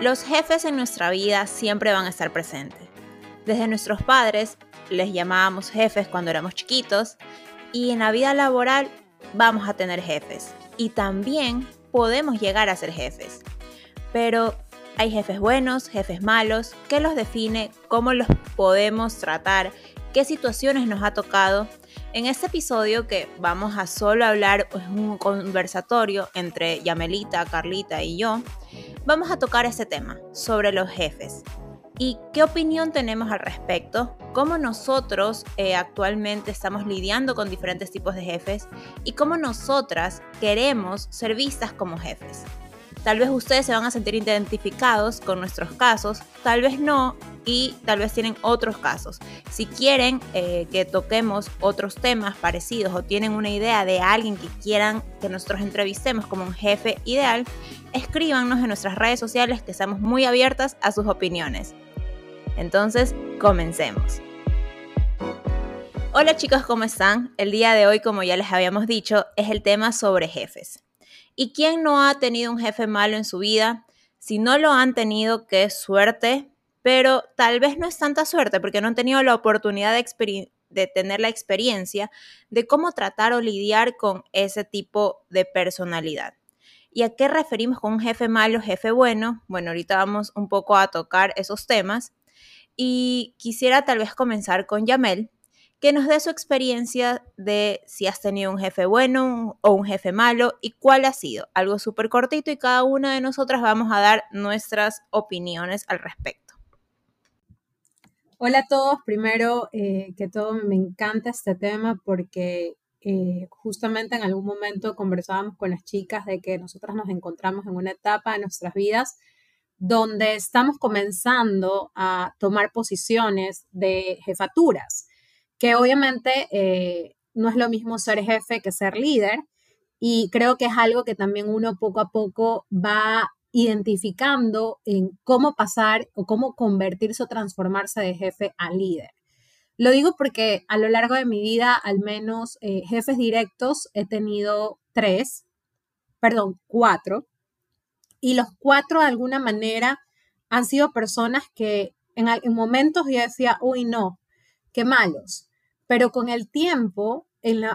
Los jefes en nuestra vida siempre van a estar presentes. Desde nuestros padres les llamábamos jefes cuando éramos chiquitos y en la vida laboral vamos a tener jefes y también podemos llegar a ser jefes. Pero hay jefes buenos, jefes malos, ¿qué los define? ¿Cómo los podemos tratar? ¿Qué situaciones nos ha tocado? En este episodio que vamos a solo hablar, es un conversatorio entre Yamelita, Carlita y yo, vamos a tocar este tema sobre los jefes. ¿Y qué opinión tenemos al respecto? ¿Cómo nosotros eh, actualmente estamos lidiando con diferentes tipos de jefes? ¿Y cómo nosotras queremos ser vistas como jefes? Tal vez ustedes se van a sentir identificados con nuestros casos, tal vez no, y tal vez tienen otros casos. Si quieren eh, que toquemos otros temas parecidos o tienen una idea de alguien que quieran que nosotros entrevistemos como un jefe ideal, escríbanos en nuestras redes sociales que estamos muy abiertas a sus opiniones. Entonces, comencemos. Hola chicos, ¿cómo están? El día de hoy, como ya les habíamos dicho, es el tema sobre jefes. ¿Y quién no ha tenido un jefe malo en su vida? Si no lo han tenido, qué suerte, pero tal vez no es tanta suerte porque no han tenido la oportunidad de, tener la experiencia de cómo tratar o lidiar con ese tipo de personalidad. ¿Y a qué referimos con un jefe malo, jefe bueno? Bueno, ahorita vamos un poco a tocar esos temas. Y quisiera tal vez comenzar con Yamel, que nos dé su experiencia de si has tenido un jefe bueno o un jefe malo y cuál ha sido. Algo súper cortito y cada una de nosotras vamos a dar nuestras opiniones al respecto. Hola a todos, primero eh, que todo me encanta este tema porque eh, justamente en algún momento conversábamos con las chicas de que nosotras nos encontramos en una etapa de nuestras vidas donde estamos comenzando a tomar posiciones de jefaturas que obviamente eh, no es lo mismo ser jefe que ser líder y creo que es algo que también uno poco a poco va identificando en cómo pasar o cómo convertirse o transformarse de jefe a líder. Lo digo porque a lo largo de mi vida, al menos eh, jefes directos, he tenido tres, perdón, cuatro, y los cuatro de alguna manera han sido personas que en, en momentos yo decía, uy, no, qué malos, pero con el tiempo,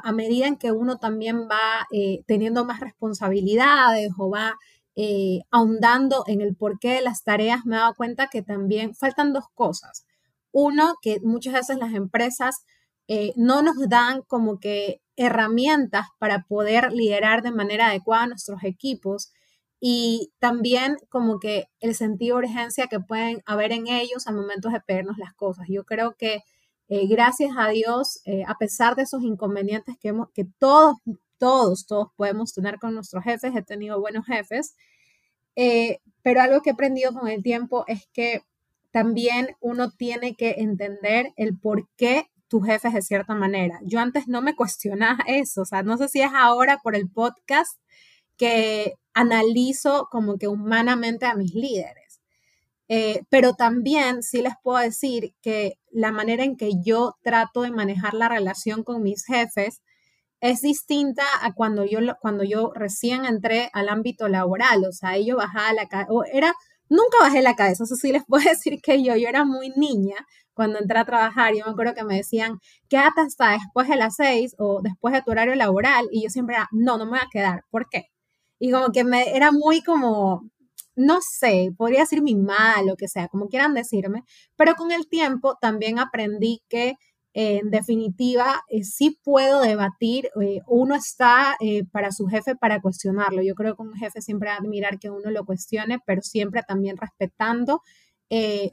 a medida en que uno también va eh, teniendo más responsabilidades o va eh, ahondando en el porqué de las tareas, me he dado cuenta que también faltan dos cosas. Uno, que muchas veces las empresas eh, no nos dan como que herramientas para poder liderar de manera adecuada nuestros equipos y también como que el sentido de urgencia que pueden haber en ellos al momento de pedirnos las cosas. Yo creo que eh, gracias a Dios, eh, a pesar de esos inconvenientes que, todos, todos, todos podemos tener con nuestros jefes, he tenido buenos jefes, eh, pero algo que he aprendido con el tiempo es que también uno tiene que entender el por qué tu jefe de cierta manera. Yo antes no me cuestionaba eso, o sea, no sé si es ahora por el podcast que analizo como que humanamente a mis líderes. Eh, pero también sí les puedo decir que la manera en que yo trato de manejar la relación con mis jefes es distinta a cuando yo, cuando yo recién entré al ámbito laboral. O sea, yo bajaba la cabeza, era, nunca bajé la cabeza, eso sí les puedo decir que yo, yo era muy niña cuando entré a trabajar. Yo me acuerdo que me decían, quédate hasta después de las seis o después de tu horario laboral. Y yo siempre era, no, no me voy a quedar. ¿Por qué? Y como que me era muy como, no sé, podría decir mi mal, lo que sea, como quieran decirme, pero con el tiempo también aprendí que eh, en definitiva eh, sí puedo debatir, eh, uno está para su jefe para cuestionarlo, yo creo que un jefe siempre va a admirar que uno lo cuestione, pero siempre también respetando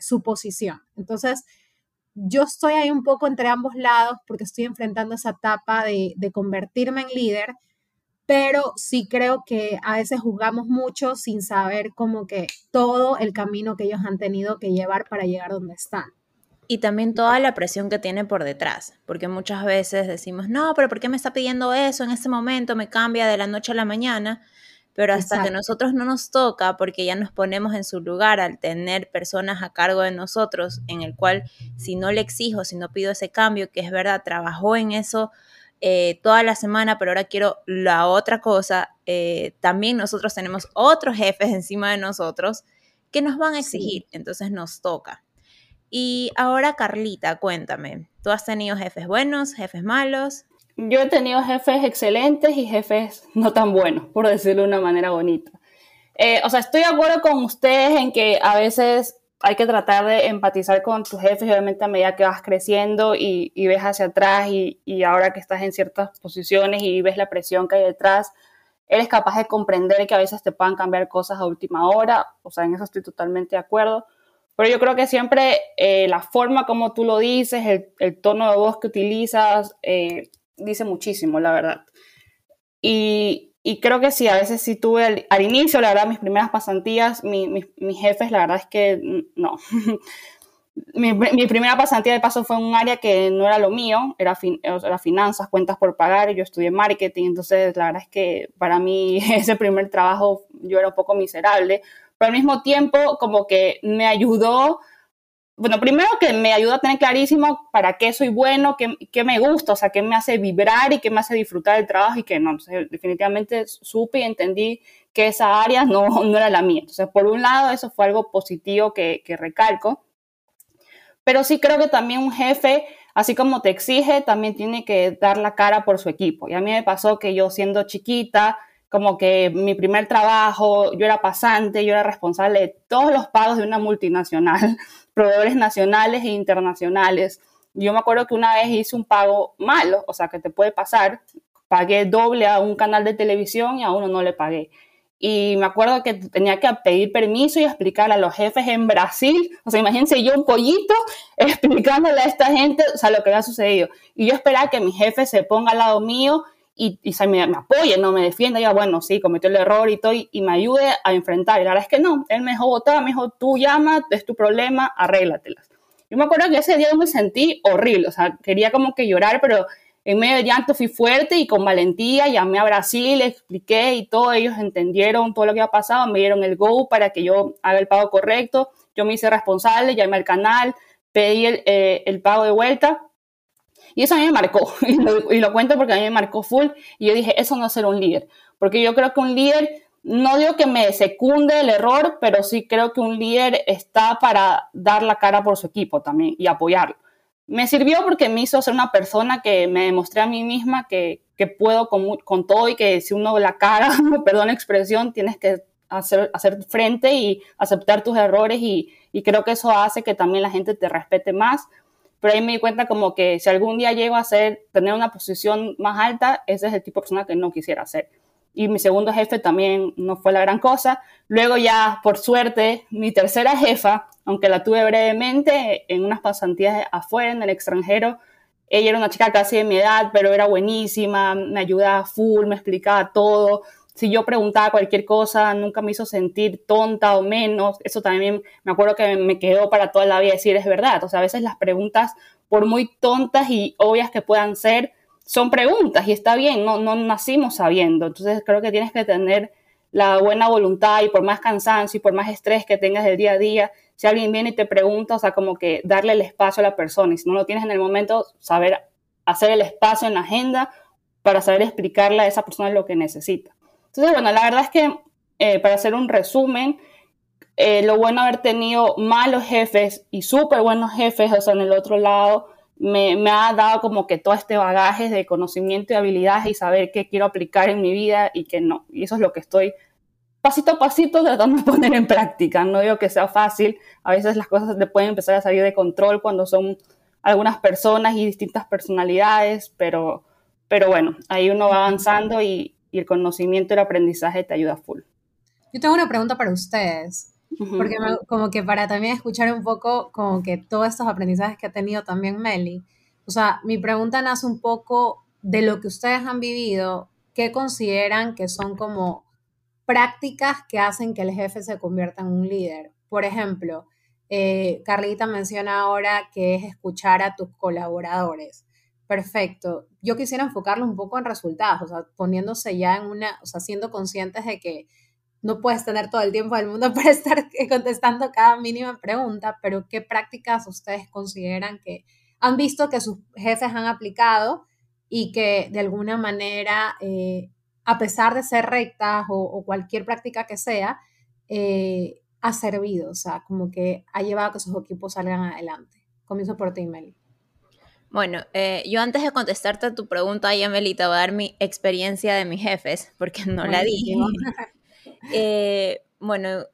su posición. Entonces, yo estoy ahí un poco entre ambos lados porque estoy enfrentando esa etapa de convertirme en líder pero sí creo que a veces juzgamos mucho sin saber como que todo el camino que ellos han tenido que llevar para llegar donde están. Y también toda la presión que tiene por detrás, porque muchas veces decimos, no, pero ¿por qué me está pidiendo eso en este momento? Me cambia de la noche a la mañana, pero hasta que nosotros no nos toca, porque ya nos ponemos en su lugar al tener personas a cargo de nosotros, en el cual si no le exijo, si no pido ese cambio, que es verdad, trabajó en eso eh, toda la semana, pero ahora quiero la otra cosa. Eh, también nosotros tenemos otros jefes encima de nosotros que nos van a exigir, entonces nos toca. Y ahora, Carlita, cuéntame, ¿tú has tenido jefes buenos, jefes malos? Yo he tenido jefes excelentes y jefes no tan buenos, por decirlo de una manera bonita. Eh, o sea, estoy de acuerdo con ustedes en que a veces hay que tratar de empatizar con tus jefes obviamente a medida que vas creciendo y, ves hacia atrás y, y, ahora que estás en ciertas posiciones y ves la presión que hay detrás, eres capaz de comprender que a veces te puedan cambiar cosas a última hora, o sea, en eso estoy totalmente de acuerdo, pero yo creo que siempre eh, la forma como tú lo dices, el, tono de voz que utilizas, eh, dice muchísimo, la verdad. Y, y creo que sí, a veces sí tuve al, inicio, la verdad, mis primeras pasantías, mi, mis jefes, la verdad es que no. mi, mi, primera pasantía de paso fue en un área que no era lo mío, era, era finanzas, cuentas por pagar, y yo estudié marketing, entonces la verdad es que para mí ese primer trabajo yo era un poco miserable, pero al mismo tiempo como que me ayudó bueno, primero que me ayuda a tener clarísimo para qué soy bueno, qué, qué, me gusta, o sea, qué me hace vibrar y qué me hace disfrutar del trabajo y que no. Entonces, definitivamente supe y entendí que esa área no, no era la mía. Entonces, por un lado, eso fue algo positivo que, que recalco. Pero sí creo que también un jefe, así como te exige, también tiene que dar la cara por su equipo. Y a mí me pasó que yo siendo chiquita, como que mi primer trabajo, yo era pasante, yo era responsable de todos los pagos de una multinacional, proveedores nacionales e internacionales. Yo me acuerdo que una vez hice un pago malo, o sea, que te puede pasar, pagué doble a un canal de televisión y a uno no le pagué. Y me acuerdo que tenía que pedir permiso y explicar a los jefes en Brasil, o sea, imagínense yo un pollito explicándole a esta gente, o sea, lo que había sucedido. Y yo esperaba que mi jefe se ponga al lado mío y, y se me, apoye, no me defienda, ya bueno, sí, cometió el error y todo, y, me ayude a enfrentar. Y la verdad es que no, él me dejó votar, me dijo, tú llama, es tu problema, arréglatelas. Yo me acuerdo que ese día me sentí horrible, o sea, quería como que llorar, pero en medio de llanto fui fuerte y con valentía llamé a Brasil, le expliqué y todos ellos entendieron todo lo que había pasado, me dieron el go para que yo haga el pago correcto, yo me hice responsable, llamé al canal, pedí el, eh, el pago de vuelta y eso a mí me marcó, y lo, cuento porque a mí me marcó full, y yo dije, eso no es ser un líder, porque yo creo que un líder, no digo que me secunde el error, pero sí creo que un líder está para dar la cara por su equipo también y apoyarlo. Me sirvió porque me hizo ser una persona que me demostré a mí misma que, que puedo con, con, todo y que si uno la cara, perdón la expresión, tienes que hacer, hacer frente y aceptar tus errores y, y creo que eso hace que también la gente te respete más pero ahí me di cuenta como que si algún día llego a ser, tener una posición más alta, ese es el tipo de persona que no quisiera ser. Y mi segundo jefe también no fue la gran cosa. Luego ya, por suerte, mi tercera jefa, aunque la tuve brevemente en unas pasantías afuera, en el extranjero, ella era una chica casi de mi edad, pero era buenísima, me ayudaba full, me explicaba todo si yo preguntaba cualquier cosa, nunca me hizo sentir tonta o menos. Eso también me acuerdo que me quedó para toda la vida decir, es verdad. O sea, a veces las preguntas, por muy tontas y obvias que puedan ser, son preguntas y está bien, no, no nacimos sabiendo. Entonces creo que tienes que tener la buena voluntad y por más cansancio y por más estrés que tengas del día a día, si alguien viene y te pregunta, o sea, como que darle el espacio a la persona y si no lo tienes en el momento, saber hacer el espacio en la agenda para saber explicarle a esa persona lo que necesita. Entonces, bueno, la verdad es que eh, para hacer un resumen, eh, lo bueno haber tenido malos jefes y súper buenos jefes, o sea, en el otro lado, me, me, ha dado como que todo este bagaje de conocimiento y habilidades y saber qué quiero aplicar en mi vida y qué no. Y eso es lo que estoy pasito a pasito tratando de poner en práctica. No digo que sea fácil, a veces las cosas te pueden empezar a salir de control cuando son algunas personas y distintas personalidades, pero, pero bueno, ahí uno va avanzando y, y el conocimiento y el aprendizaje te ayuda full. Yo tengo una pregunta para ustedes, porque como que para también escuchar un poco como que todos estos aprendizajes que ha tenido también Meli, o sea, mi pregunta nace un poco de lo que ustedes han vivido, ¿qué consideran que son como prácticas que hacen que el jefe se convierta en un líder? Por ejemplo, eh, Carlita menciona ahora que es escuchar a tus colaboradores. Perfecto. Yo quisiera enfocarlo un poco en resultados, o sea, poniéndose ya en una, o sea, siendo conscientes de que no puedes tener todo el tiempo del mundo para estar contestando cada mínima pregunta, pero ¿qué prácticas ustedes consideran que han visto que sus jefes han aplicado y que de alguna manera, eh, a pesar de ser rectas o, cualquier práctica que sea, eh, ha servido, o sea, como que ha llevado a que esos equipos salgan adelante. Comienzo por ti, Meli. Bueno, eh, yo antes de contestarte a tu pregunta, ya Meli, te voy a dar mi experiencia de mis jefes, porque no la di. eh, bueno,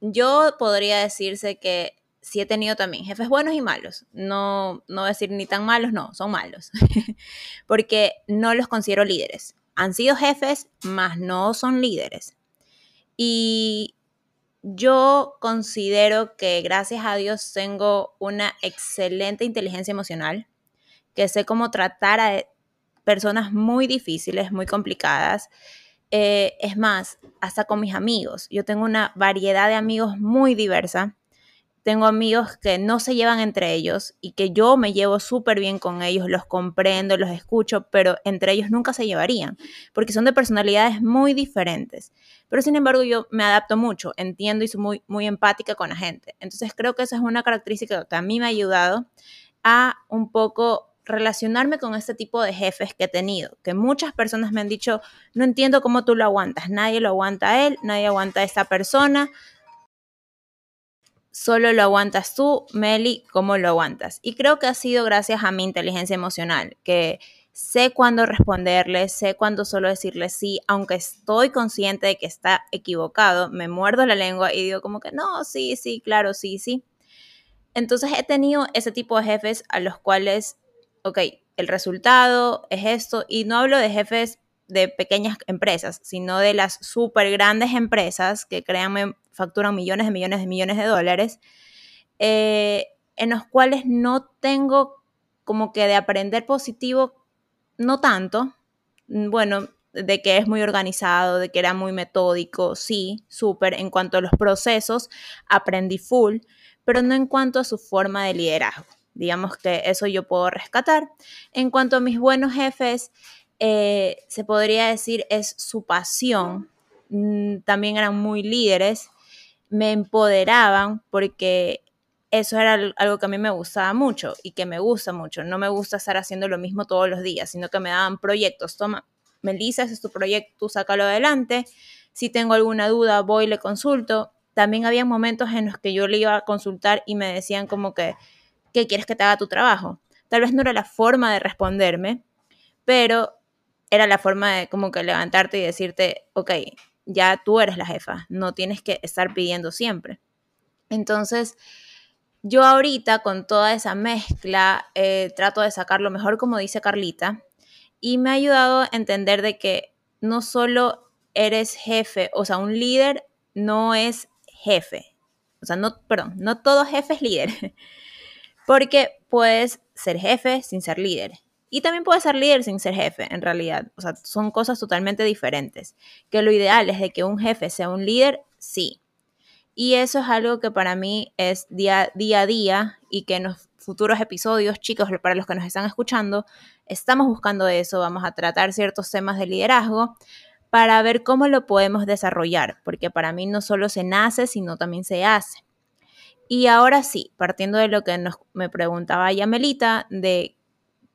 yo podría decirse que sí he tenido también jefes buenos y malos. No, no decir ni tan malos, no, son malos. porque no los considero líderes. Han sido jefes, mas no son líderes. Y yo considero que gracias a Dios tengo una excelente inteligencia emocional, que sé cómo tratar a personas muy difíciles, muy complicadas. Eh, es más, hasta con mis amigos. Yo tengo una variedad de amigos muy diversa tengo amigos que no se llevan entre ellos y que yo me llevo súper bien con ellos, los comprendo, los escucho, pero entre ellos nunca se llevarían, porque son de personalidades muy diferentes. Pero sin embargo yo me adapto mucho, entiendo y soy muy, muy empática con la gente. Entonces creo que esa es una característica que a mí me ha ayudado a un poco relacionarme con este tipo de jefes que he tenido, que muchas personas me han dicho, no entiendo cómo tú lo aguantas, nadie lo aguanta a él, nadie aguanta a esta persona, solo lo aguantas tú, Meli, ¿cómo lo aguantas? Y creo que ha sido gracias a mi inteligencia emocional, que sé cuándo responderle, sé cuándo solo decirle sí, aunque estoy consciente de que está equivocado, me muerdo la lengua y digo como que no, sí, sí, claro, sí, sí. Entonces he tenido ese tipo de jefes a los cuales, ok, el resultado es esto, y no hablo de jefes de pequeñas empresas, sino de las súper grandes empresas que créanme facturan millones de millones de millones de dólares, eh, en los cuales no tengo como que de aprender positivo, no tanto, bueno, de que es muy organizado, de que era muy metódico, sí, súper, en cuanto a los procesos, aprendí full, pero no en cuanto a su forma de liderazgo. Digamos que eso yo puedo rescatar. En cuanto a mis buenos jefes, eh, se podría decir es su pasión. Mm, también eran muy líderes, me empoderaban porque eso era algo que a mí me gustaba mucho y que me gusta mucho. No me gusta estar haciendo lo mismo todos los días, sino que me daban proyectos. Toma, Melissa, ese es tu proyecto, tú sácalo adelante. Si tengo alguna duda, voy y le consulto. También había momentos en los que yo le iba a consultar y me decían como que, ¿qué quieres que te haga tu trabajo? Tal vez no era la forma de responderme, pero era la forma de como que levantarte y decirte, ok, ya tú eres la jefa, no tienes que estar pidiendo siempre. Entonces, yo ahorita con toda esa mezcla eh, trato de sacar lo mejor como dice Carlita y me ha ayudado a entender de que no solo eres jefe, o sea, un líder no es jefe. O sea, no, perdón, no todo jefe es líder. Porque puedes ser jefe sin ser líder. Y también puede ser líder sin ser jefe, en realidad. O sea, son cosas totalmente diferentes. Que lo ideal es de que un jefe sea un líder, sí. Y eso es algo que para mí es día, día a día y que en los futuros episodios, chicos, para los que nos están escuchando, estamos buscando eso. Vamos a tratar ciertos temas de liderazgo para ver cómo lo podemos desarrollar, porque para mí no solo se nace, sino también se hace. Y ahora sí, partiendo de lo que nos, me preguntaba Yamelita, de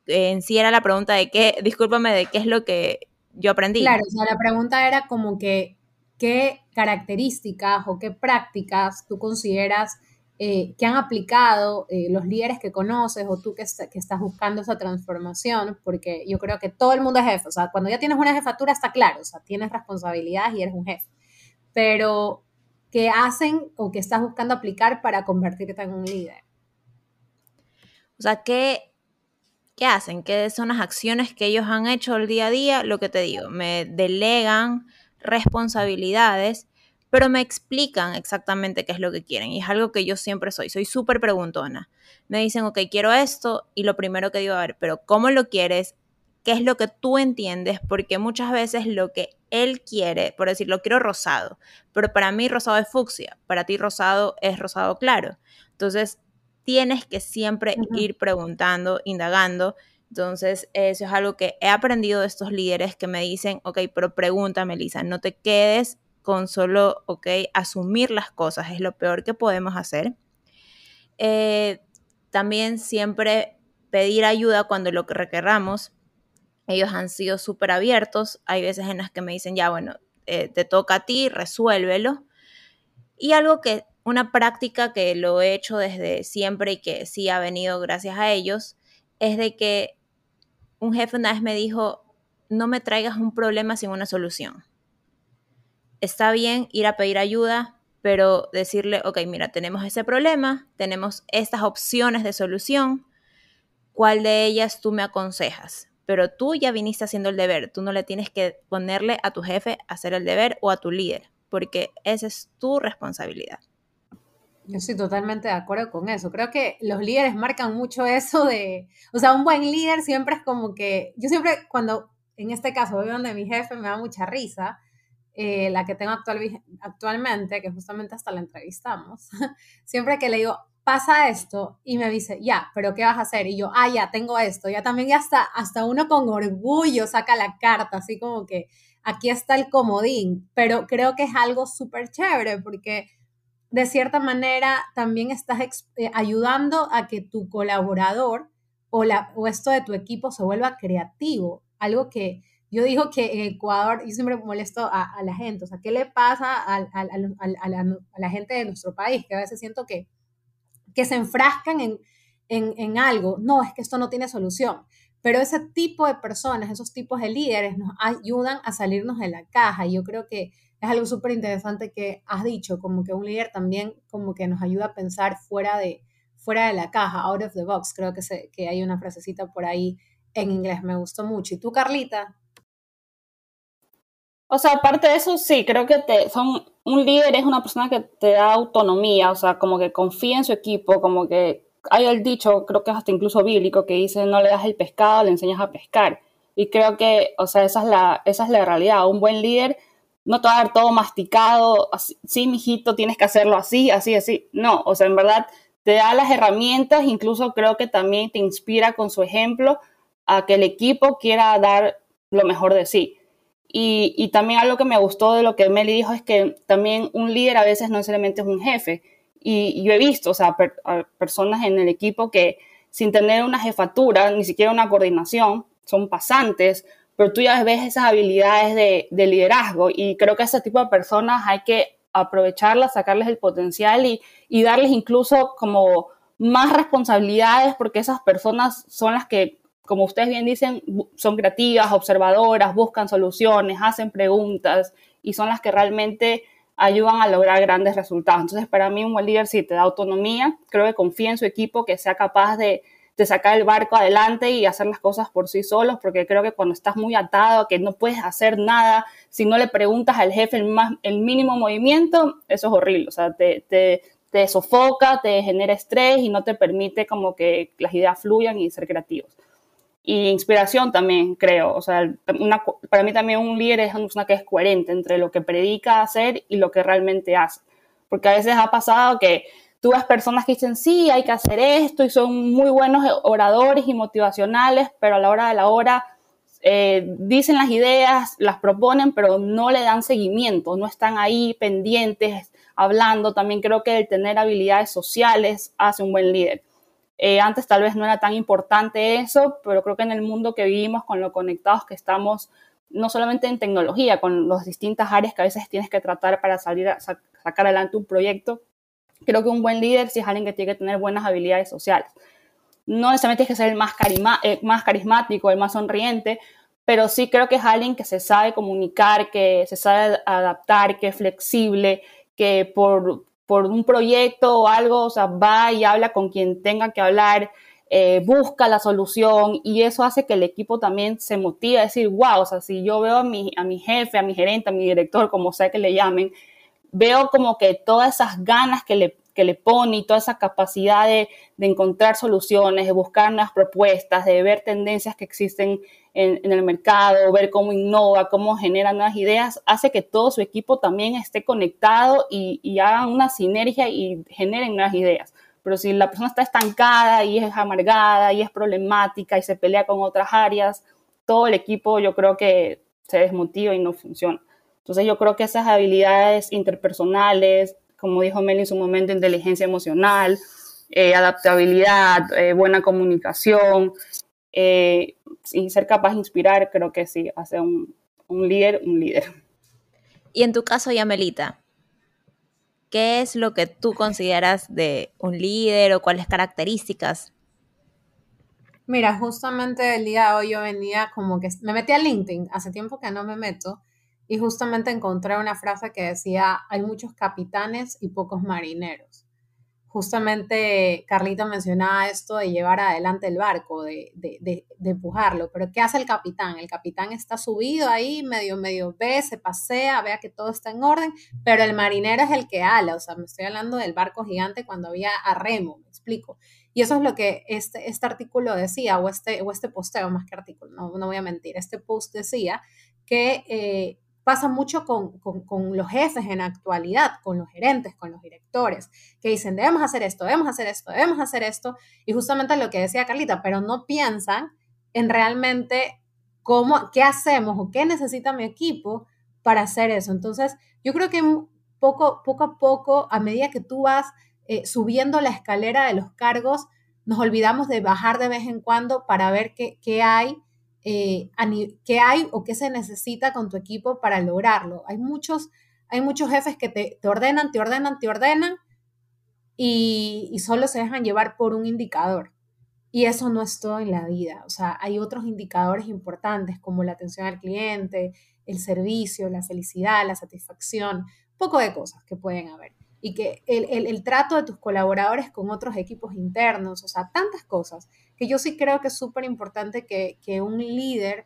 en sí era la pregunta de qué, discúlpame, de qué es lo que yo aprendí. Claro, o sea, la pregunta era como que qué características o qué prácticas tú consideras eh, que han aplicado eh, los líderes que conoces o tú que, que, estás buscando esa transformación, porque yo creo que todo el mundo es jefe, o sea, cuando ya tienes una jefatura está claro, o sea, tienes responsabilidades y eres un jefe, pero ¿qué hacen o qué estás buscando aplicar para convertirte en un líder? O sea, ¿qué, ¿Qué hacen? ¿Qué son las acciones que ellos han hecho el día a día? Lo que te digo, me delegan responsabilidades, pero me explican exactamente qué es lo que quieren. Y es algo que yo siempre soy, soy súper preguntona. Me dicen, ok, quiero esto, y lo primero que digo, a ver, pero ¿cómo lo quieres? ¿Qué es lo que tú entiendes? Porque muchas veces lo que él quiere, por decirlo, quiero rosado, pero para mí rosado es fucsia, para ti rosado es rosado claro. Entonces, tienes que siempre ir preguntando, indagando. Entonces, eso es algo que he aprendido de estos líderes que me dicen, ok, pero pregúntame, Lisa, no te quedes con solo, ok, asumir las cosas, es lo peor que podemos hacer. Eh, también siempre pedir ayuda cuando lo que requeramos. Ellos han sido súper abiertos. Hay veces en las que me dicen, ya, bueno, eh, te toca a ti, resuélvelo. Y algo que, una práctica que lo he hecho desde siempre y que sí ha venido gracias a ellos, es de que un jefe una vez me dijo, no me traigas un problema sin una solución. Está bien ir a pedir ayuda, pero decirle, ok, mira, tenemos ese problema, tenemos estas opciones de solución, ¿cuál de ellas tú me aconsejas? Pero tú ya viniste haciendo el deber, tú no le tienes que ponerle a tu jefe hacer el deber o a tu líder, porque esa es tu responsabilidad. Yo estoy totalmente de acuerdo con eso. Creo que los líderes marcan mucho eso de, o sea, un buen líder siempre es como que, yo siempre cuando, en este caso, voy donde mi jefe me da mucha risa, eh, la que tengo actual, actualmente, que justamente hasta la entrevistamos, siempre que le digo, pasa esto, y me dice, ya, pero ¿qué vas a hacer? Y yo, ah, ya, tengo esto, ya también, hasta, hasta uno con orgullo saca la carta, así como que aquí está el comodín, pero creo que es algo súper chévere porque de cierta manera también estás eh, ayudando a que tu colaborador o, la, o esto de tu equipo se vuelva creativo, algo que yo digo que en Ecuador, yo siempre molesto a, la gente, o sea, ¿qué le pasa a, la, gente de nuestro país? Que a veces siento que, que se enfrascan en, en, algo, no, es que esto no tiene solución, pero ese tipo de personas, esos tipos de líderes nos ayudan a salirnos de la caja. Y yo creo que es algo súper interesante que has dicho, como que un líder también como que nos ayuda a pensar fuera de, fuera de la caja, out of the box, creo que, se, que hay una frasecita por ahí en inglés, me gustó mucho. ¿Y tú, Carlita? O sea, aparte de eso, sí, creo que te, son, un líder es una persona que te da autonomía, o sea, como que confía en su equipo, como que hay el dicho, creo que es hasta incluso bíblico, que dice, no le das el pescado, le enseñas a pescar. Y creo que, o sea, esa es la, esa es la realidad. Un buen líder no te va a dar todo masticado, así, sí, mijito, tienes que hacerlo así, así, así. No, o sea, en verdad te da las herramientas, incluso creo que también te inspira con su ejemplo a que el equipo quiera dar lo mejor de sí. Y, también algo que me gustó de lo que Meli dijo es que también un líder a veces no necesariamente es un jefe. Y, yo he visto, o sea, personas en el equipo que sin tener una jefatura, ni siquiera una coordinación, son pasantes, pero tú ya ves esas habilidades de, liderazgo y creo que ese tipo de personas hay que aprovecharlas, sacarles el potencial y, y darles incluso como más responsabilidades porque esas personas son las que como ustedes bien dicen, son creativas, observadoras, buscan soluciones, hacen preguntas y son las que realmente ayudan a lograr grandes resultados. Entonces, para mí un buen líder sí te da autonomía, creo que confía en su equipo, que sea capaz de, sacar el barco adelante y hacer las cosas por sí solos, porque creo que cuando estás muy atado, que no puedes hacer nada, si no le preguntas al jefe el, más, el mínimo movimiento, eso es horrible, o sea, te, te, te sofoca, te genera estrés y no te permite como que las ideas fluyan y ser creativos y inspiración también, creo. O sea, para mí también un líder es una que es coherente entre lo que predica hacer y lo que realmente hace. Porque a veces ha pasado que tú ves personas que dicen, sí, hay que hacer esto y son muy buenos oradores y motivacionales, pero a la hora de la hora eh, dicen las ideas, las proponen, pero no le dan seguimiento, no están ahí pendientes, hablando. También creo que el tener habilidades sociales hace un buen líder. Eh, antes tal vez no era tan importante eso, pero creo que en el mundo que vivimos, con lo conectados que estamos, no solamente en tecnología, con las distintas áreas que a veces tienes que tratar para salir a sacar adelante un proyecto, creo que un buen líder sí es alguien que tiene que tener buenas habilidades sociales. No necesariamente tienes que ser el más, eh, más carismático, el más sonriente, pero sí creo que es alguien que se sabe comunicar, que se sabe adaptar, que es flexible, que por, por un proyecto o algo, o sea, va y habla con quien tenga que hablar, eh, busca la solución y eso hace que el equipo también se motive a decir, wow, o sea, si yo veo a mi, a mi jefe, a mi gerente, a mi director, como sea que le llamen, veo como que todas esas ganas que le, que le pone y toda esa capacidad de, de encontrar soluciones, de buscar nuevas propuestas, de ver tendencias que existen en, el mercado, ver cómo innova, cómo genera nuevas ideas, hace que todo su equipo también esté conectado y, y hagan una sinergia y generen nuevas ideas. Pero si la persona está estancada y es amargada y es problemática y se pelea con otras áreas, todo el equipo yo creo que se desmotiva y no funciona. Entonces yo creo que esas habilidades interpersonales, como dijo Meli en su momento, inteligencia emocional, eh, adaptabilidad, eh, buena comunicación, eh, y ser capaz de inspirar, creo que sí, hace un, un líder, un líder. Y en tu caso, Yamelita. ¿qué es lo que tú consideras de un líder o cuáles características? Mira, justamente el día de hoy yo venía como que me metí a LinkedIn, hace tiempo que no me meto, y justamente encontré una frase que decía, hay muchos capitanes y pocos marineros justamente Carlita mencionaba esto de llevar adelante el barco, de, de, empujarlo, pero ¿qué hace el capitán? El capitán está subido ahí, medio, medio ve, se pasea, vea que todo está en orden, pero el marinero es el que ala, o sea, me estoy hablando del barco gigante cuando había a remo, me explico. Y eso es lo que este, este artículo decía, o este, o este posteo, más que artículo, no, no voy a mentir, este post decía que eh, pasa mucho con, los jefes en actualidad, con los gerentes, con los directores, que dicen, debemos hacer esto, debemos hacer esto, debemos hacer esto, y justamente lo que decía Carlita, pero no piensan en realmente cómo, qué hacemos o qué necesita mi equipo para hacer eso. Entonces, yo creo que poco, poco a poco, a medida que tú vas eh, subiendo la escalera de los cargos, nos olvidamos de bajar de vez en cuando para ver qué, qué hay eh, qué hay o qué se necesita con tu equipo para lograrlo. Hay muchos, hay muchos jefes que te, ordenan, te ordenan, te ordenan y, y, solo se dejan llevar por un indicador. Y eso no es todo en la vida. O sea, hay otros indicadores importantes como la atención al cliente, el servicio, la felicidad, la satisfacción, poco de cosas que pueden haber y que el, trato de tus colaboradores con otros equipos internos, o sea, tantas cosas, que yo sí creo que es súper importante que, un líder,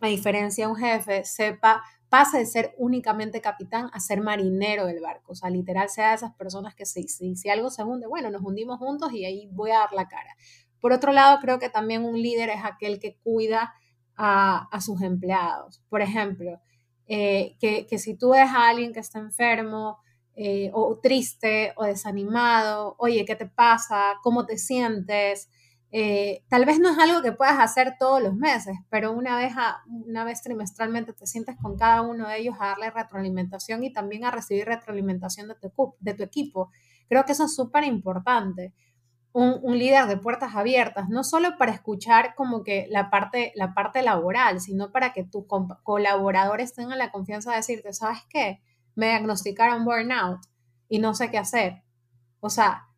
a diferencia de un jefe, sepa, pase de ser únicamente capitán a ser marinero del barco, o sea, literal sea de esas personas que si, si, algo se hunde, bueno, nos hundimos juntos y ahí voy a dar la cara. Por otro lado, creo que también un líder es aquel que cuida a, sus empleados. Por ejemplo, eh, que, que si tú ves a alguien que está enfermo, eh, o triste o desanimado, oye, ¿qué te pasa? ¿Cómo te sientes? Eh, tal vez no es algo que puedas hacer todos los meses, pero una vez, una vez trimestralmente te sientes con cada uno de ellos a darle retroalimentación y también a recibir retroalimentación de tu, de tu equipo. Creo que eso es súper importante. Un, un, líder de puertas abiertas, no solo para escuchar como que la parte, la parte laboral, sino para que tus colaboradores tengan la confianza de decirte, ¿sabes qué? me diagnosticaron burnout y no sé qué hacer. O sea,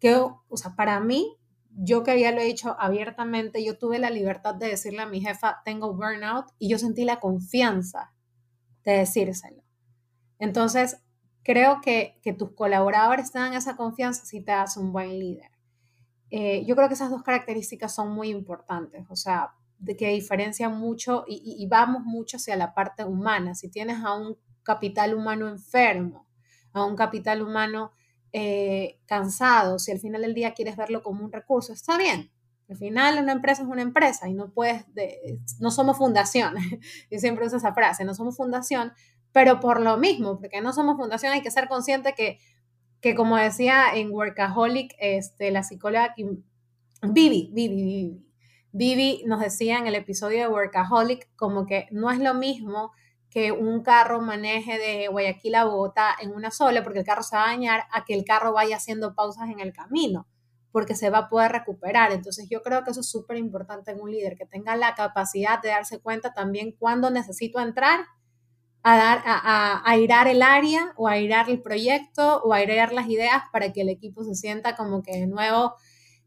que, o sea, para mí, yo que ya lo he dicho abiertamente, yo tuve la libertad de decirle a mi jefa, tengo burnout, y yo sentí la confianza de decírselo. Entonces, creo que, que tus colaboradores tengan esa confianza si te das un buen líder. Eh, yo creo que esas dos características son muy importantes, o sea, de que diferencian mucho y, y, vamos mucho hacia la parte humana. Si tienes a un capital humano enfermo, a un capital humano eh, cansado, si al final del día quieres verlo como un recurso, está bien. Al final una empresa es una empresa y no puedes, no somos fundación, yo siempre uso esa frase, no somos fundación, pero por lo mismo, porque no somos fundación hay que ser consciente que, que como decía en Workaholic, este, la psicóloga Vivi, Vivi, Vivi, Vivi nos decía en el episodio de Workaholic como que no es lo mismo que un carro maneje de Guayaquil a Bogotá en una sola, porque el carro se va a dañar, a que el carro vaya haciendo pausas en el camino, porque se va a poder recuperar. Entonces yo creo que eso es súper importante en un líder, que tenga la capacidad de darse cuenta también cuándo necesito entrar a, dar, a, airar el área o a airar el proyecto o a airar las ideas para que el equipo se sienta como que de nuevo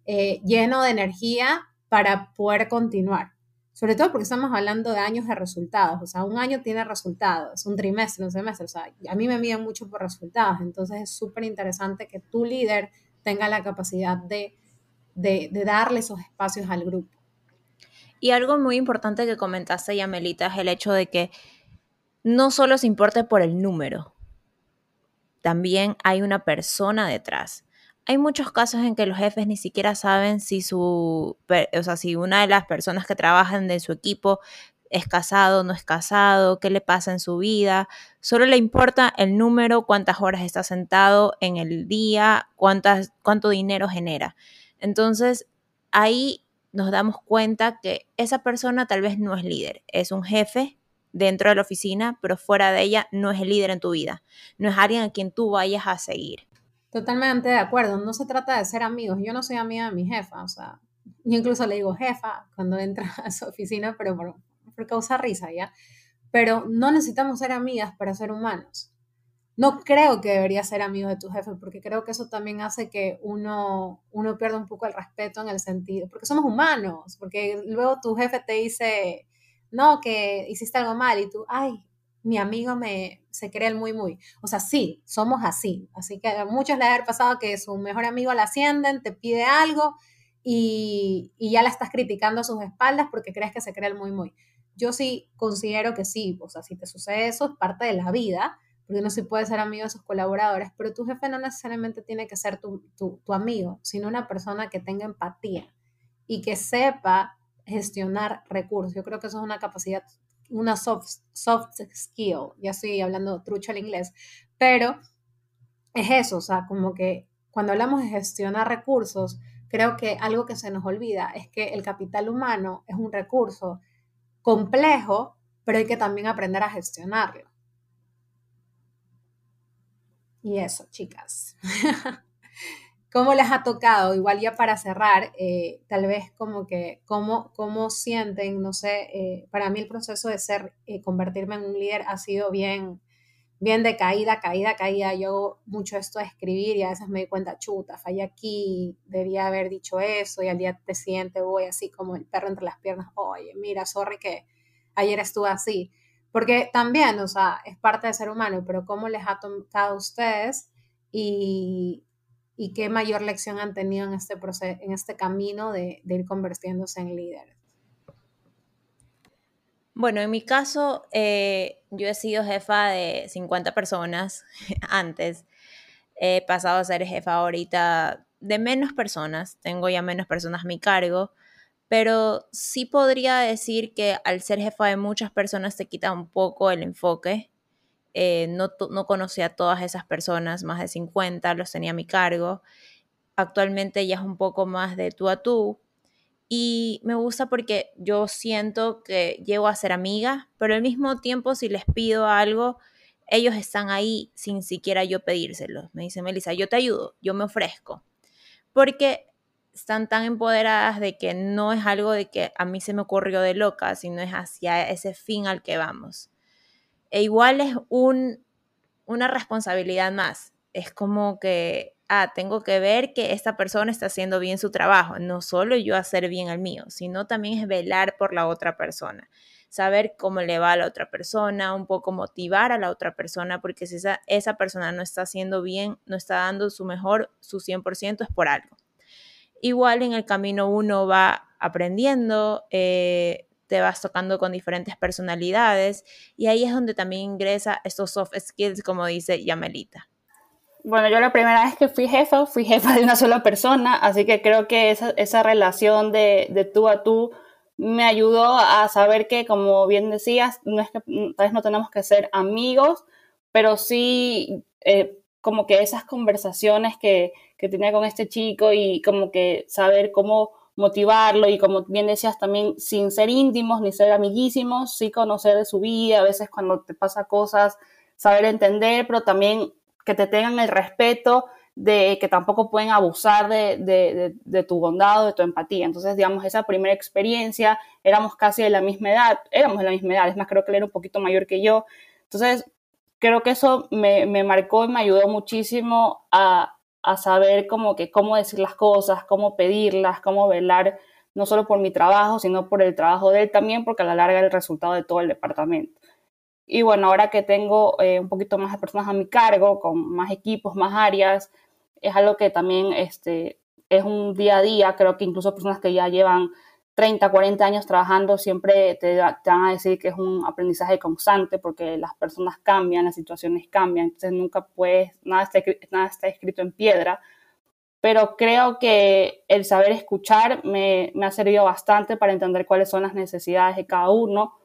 eh, lleno de energía para poder continuar sobre todo porque estamos hablando de años de resultados, o sea, un año tiene resultados, un trimestre, un semestre, o sea, a mí me miden mucho por resultados, entonces es súper interesante que tu líder tenga la capacidad de, de, darle esos espacios al grupo. Y algo muy importante que comentaste, Yamelita, es el hecho de que no solo se importe por el número, también hay una persona detrás hay muchos casos en que los jefes ni siquiera saben si su, o sea, si una de las personas que trabajan de su equipo es casado, no es casado, qué le pasa en su vida. Solo le importa el número, cuántas horas está sentado en el día, cuántas, cuánto dinero genera. Entonces, ahí nos damos cuenta que esa persona tal vez no es líder, es un jefe dentro de la oficina, pero fuera de ella no es el líder en tu vida, no es alguien a quien tú vayas a seguir. Totalmente de acuerdo, no se trata de ser amigos, yo no soy amiga de mi jefa, o sea, yo incluso le digo jefa cuando entra a su oficina, pero por, causa risa, ¿ya? Pero no necesitamos ser amigas para ser humanos. no creo que debería ser amigo de tu jefe, porque creo que eso también hace que uno, uno pierda un poco el respeto en el sentido, porque somos humanos, porque luego tu jefe te dice, no, que hiciste algo mal y tú, ay, mi amigo me se cree el muy muy. O sea, sí, somos así. Así que a muchos le ha pasado que su mejor amigo la ascienden, te pide algo y, y, ya la estás criticando a sus espaldas porque crees que se cree el muy muy. Yo sí considero que sí, o sea, si te sucede eso es parte de la vida porque uno sí puede ser amigo de sus colaboradores, pero tu jefe no necesariamente tiene que ser tu, amigo, sino una persona que tenga empatía y que sepa gestionar recursos. Yo creo que eso es una capacidad, una soft, soft skill, ya estoy hablando trucho al inglés, pero es eso, o sea, como que cuando hablamos de gestionar recursos, creo que algo que se nos olvida es que el capital humano es un recurso complejo, pero hay que también aprender a gestionarlo. Y eso, chicas. ¿Cómo les ha tocado? Igual ya para cerrar, eh, tal vez como que, ¿cómo, cómo sienten? No sé, eh, para mí el proceso de ser, eh, convertirme en un líder ha sido bien, bien de caída, caída, caída. Yo mucho esto de escribir y a veces me doy cuenta, chuta, fallé aquí, debía haber dicho eso y al día siguiente voy así como el perro entre las piernas, oye, mira, sorry que ayer estuve así. Porque también, o sea, es parte de ser humano, pero cómo les ha tocado a ustedes y, y qué mayor lección han tenido en este, proceso, en este camino de, ir convirtiéndose en líderes. Bueno, en mi caso, eh, yo he sido jefa de 50 personas antes. He pasado a ser jefa ahorita de menos personas. Tengo ya menos personas a mi cargo pero sí podría decir que al ser jefa de muchas personas te quita un poco el enfoque. Eh, no, no conocí a todas esas personas, más de 50, los tenía a mi cargo. Actualmente ya es un poco más de tú a tú. Y me gusta porque yo siento que llego a ser amiga, pero al mismo tiempo si les pido algo, ellos están ahí sin siquiera yo pedírselo. Me dice Melissa, yo te ayudo, yo me ofrezco. Porque están tan empoderadas de que no es algo de que a mí se me ocurrió de loca, sino es hacia ese fin al que vamos. E igual es un, una responsabilidad más. Es como que, ah, tengo que ver que esta persona está haciendo bien su trabajo, no solo yo hacer bien el mío, sino también es velar por la otra persona, saber cómo le va a la otra persona, un poco motivar a la otra persona, porque si esa, esa persona no está haciendo bien, no está dando su mejor, su 100% es por algo. Igual en el camino uno va aprendiendo, eh, te vas tocando con diferentes personalidades y ahí es donde también ingresa estos soft skills, como dice Yamelita. Bueno, yo la primera vez que fui jefa, fui jefa de una sola persona, así que creo que esa, esa relación de, de, tú a tú me ayudó a saber que, como bien decías, no es que tal vez no tenemos que ser amigos, pero sí eh, como que esas conversaciones que, que tenía con este chico y como que saber cómo motivarlo y como bien decías también sin ser íntimos ni ser amiguísimos, sí conocer de su vida, a veces cuando te pasa cosas, saber entender, pero también que te tengan el respeto de que tampoco pueden abusar de, de, de, tu bondad o de tu empatía. Entonces, digamos, esa primera experiencia, éramos casi de la misma edad, éramos de la misma edad, es más, creo que él era un poquito mayor que yo. Entonces, creo que eso me, me marcó y me ayudó muchísimo a, a, saber como que cómo decir las cosas, cómo pedirlas, cómo velar no solo por mi trabajo, sino por el trabajo de él también, porque a la larga es el resultado de todo el departamento. Y bueno, ahora que tengo eh, un poquito más de personas a mi cargo, con más equipos, más áreas, es algo que también este, es un día a día, creo que incluso personas que ya llevan 30, 40 años trabajando, siempre te, van a decir que es un aprendizaje constante porque las personas cambian, las situaciones cambian, entonces nunca puedes, nada está, nada está escrito en piedra. Pero creo que el saber escuchar me, me ha servido bastante para entender cuáles son las necesidades de cada uno.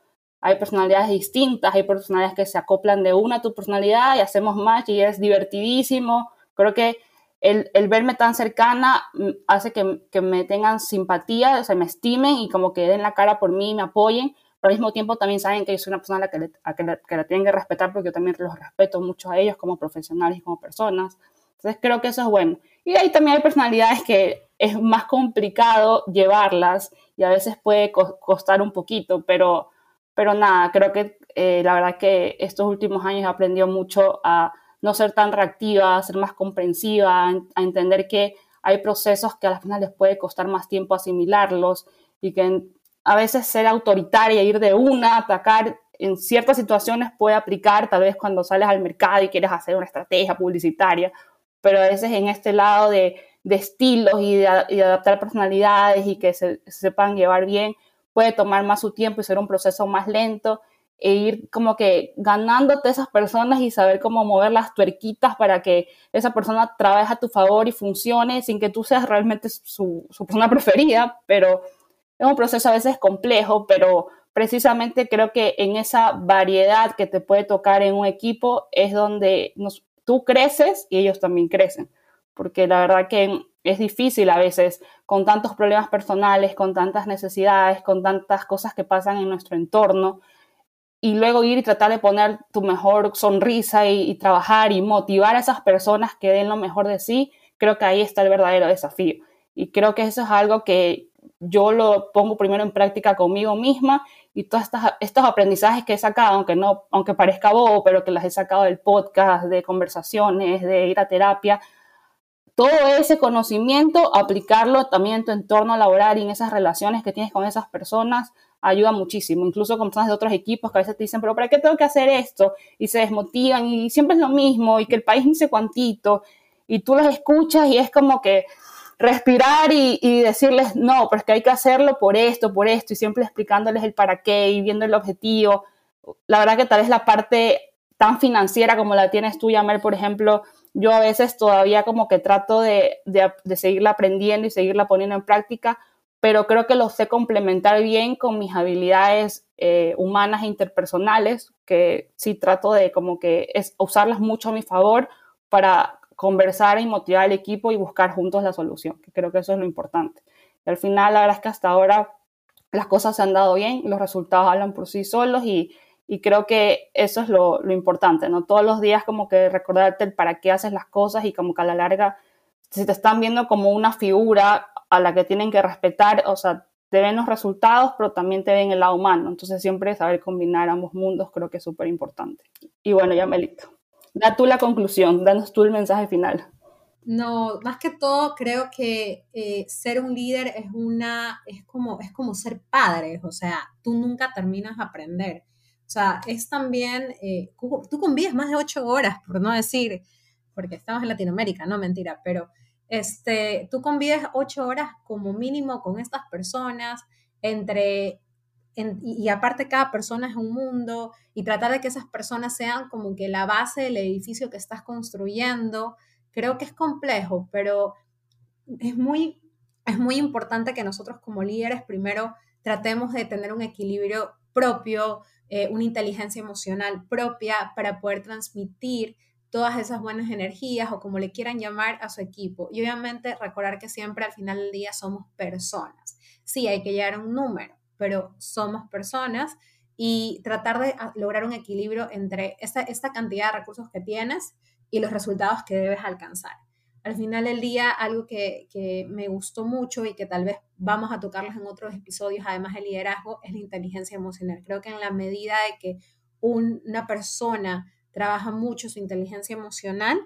Hay personalidades distintas, hay personalidades que se acoplan de una a tu personalidad y hacemos más y es divertidísimo. Creo que el, verme tan cercana mm, hace que, me tengan simpatía, o sea, me estimen y como que den la cara por mí me apoyen, pero al mismo tiempo también saben que yo soy una persona a la que, que, la, tienen que respetar porque yo también los respeto mucho a ellos como profesionales y como personas. Entonces creo que eso es bueno. Y ahí también hay personalidades que es más complicado llevarlas y a veces puede costar un poquito, pero, pero nada, creo que eh, la verdad que estos últimos años he aprendido mucho a no ser tan reactiva, ser más comprensiva, a entender que hay procesos que a las final les puede costar más tiempo asimilarlos y que a veces ser autoritaria, ir de una, atacar en ciertas situaciones puede aplicar, tal vez cuando sales al mercado y quieres hacer una estrategia publicitaria, pero a veces en este lado de, estilos y de, adaptar personalidades y que se, sepan llevar bien, puede tomar más su tiempo y ser un proceso más lento e ir como que ganándote esas personas y saber cómo mover las tuerquitas para que esa persona trabaje a tu favor y funcione sin que tú seas realmente su, su persona preferida, pero es un proceso a veces complejo, pero precisamente creo que en esa variedad que te puede tocar en un equipo es donde nos, tú creces y ellos también crecen, porque la verdad que es difícil a veces con tantos problemas personales, con tantas necesidades, con tantas cosas que pasan en nuestro entorno, y luego ir y tratar de poner tu mejor sonrisa y, trabajar y motivar a esas personas que den lo mejor de sí, creo que ahí está el verdadero desafío. Y creo que eso es algo que yo lo pongo primero en práctica conmigo misma y todos estos, aprendizajes que he sacado, aunque, no, aunque parezca bobo, pero que las he sacado del podcast, de conversaciones, de ir a terapia, todo ese conocimiento, aplicarlo también en tu entorno laboral y en esas relaciones que tienes con esas personas, ayuda muchísimo, incluso con personas de otros equipos que a veces te dicen, pero ¿para qué tengo que hacer esto? Y se desmotivan y siempre es lo mismo y que el país dice cuantito y tú los escuchas y es como que respirar y, decirles, no, pero es que hay que hacerlo por esto, por esto, y siempre explicándoles el para qué y viendo el objetivo. La verdad que tal vez la parte tan financiera como la tienes tú, Yamel, por ejemplo, yo a veces todavía como que trato de, de, seguirla aprendiendo y seguirla poniendo en práctica, pero creo que lo sé complementar bien con mis habilidades eh, humanas e interpersonales, que sí trato de como que es usarlas mucho a mi favor para conversar y motivar al equipo y buscar juntos la solución, que creo que eso es lo importante. Y al final, la verdad es que hasta ahora las cosas se han dado bien, los resultados hablan por sí solos y, y creo que eso es lo, lo, importante, ¿no? Todos los días como que recordarte el para qué haces las cosas y como que a la larga, si te están viendo como una figura a la que tienen que respetar, o sea, te ven los resultados, pero también te ven el lado humano. Entonces siempre saber combinar ambos mundos creo que es súper importante. Y bueno, ya me listo da tú la conclusión, danos tú el mensaje final. No, más que todo creo que eh, ser un líder es una, es como, es como ser padre, o sea, tú nunca terminas de aprender. O sea, es también, eh, tú convives más de ocho horas, por no decir, porque estamos en Latinoamérica, no mentira, pero este, tú convives ocho horas como mínimo con estas personas, entre y, aparte cada persona es un mundo y tratar de que esas personas sean como que la base del edificio que estás construyendo, creo que es complejo, pero es muy, es muy importante que nosotros como líderes primero tratemos de tener un equilibrio propio, eh, una inteligencia emocional propia para poder transmitir todas esas buenas energías o como le quieran llamar a su equipo. Y obviamente recordar que siempre al final del día somos personas. Sí, hay que llegar a un número, pero somos personas y tratar de ah, lograr un equilibrio entre esta, cantidad de recursos que tienes y los resultados que debes alcanzar. Al final del día, algo que, que, me gustó mucho y que tal vez vamos a tocarlos en otros episodios, además del liderazgo, es la inteligencia emocional. Creo que en la medida de que una persona trabaja mucho su inteligencia emocional,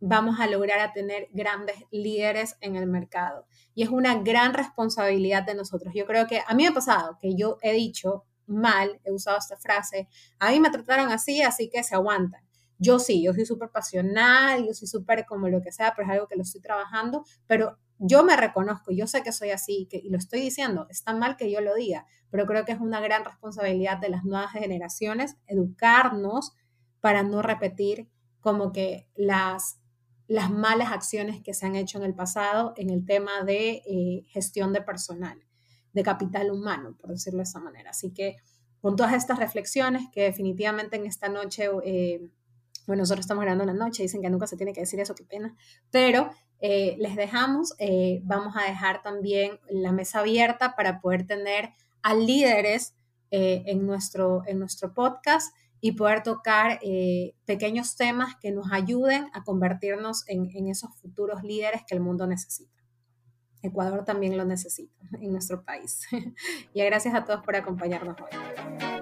vamos a lograr a tener grandes líderes en el mercado. Y es una gran responsabilidad de nosotros. Yo creo que a mí me ha pasado que yo he dicho mal, he usado esta frase, a mí me trataron así, así que se aguantan. Yo sí, yo soy súper pasional, yo soy súper como lo que sea, pero es algo que lo estoy trabajando, pero yo me reconozco, yo sé que soy así y lo estoy diciendo, está mal que yo lo diga, pero creo que es una gran responsabilidad de las nuevas generaciones educarnos para no repetir como que las las malas acciones que se han hecho en el pasado en el tema de eh, gestión de personal, de capital humano, por decirlo de esa manera. Así que con todas estas reflexiones que definitivamente en esta noche, eh, bueno, nosotros estamos grabando una noche, dicen que nunca se tiene que decir eso, qué pena, pero eh, les dejamos, vamos a dejar también la mesa abierta para poder tener a líderes en, nuestro, en nuestro podcast y poder tocar eh, pequeños temas que nos ayuden a convertirnos en, en esos futuros líderes que el mundo necesita. Ecuador también lo necesita en nuestro país. y gracias a todos por acompañarnos hoy.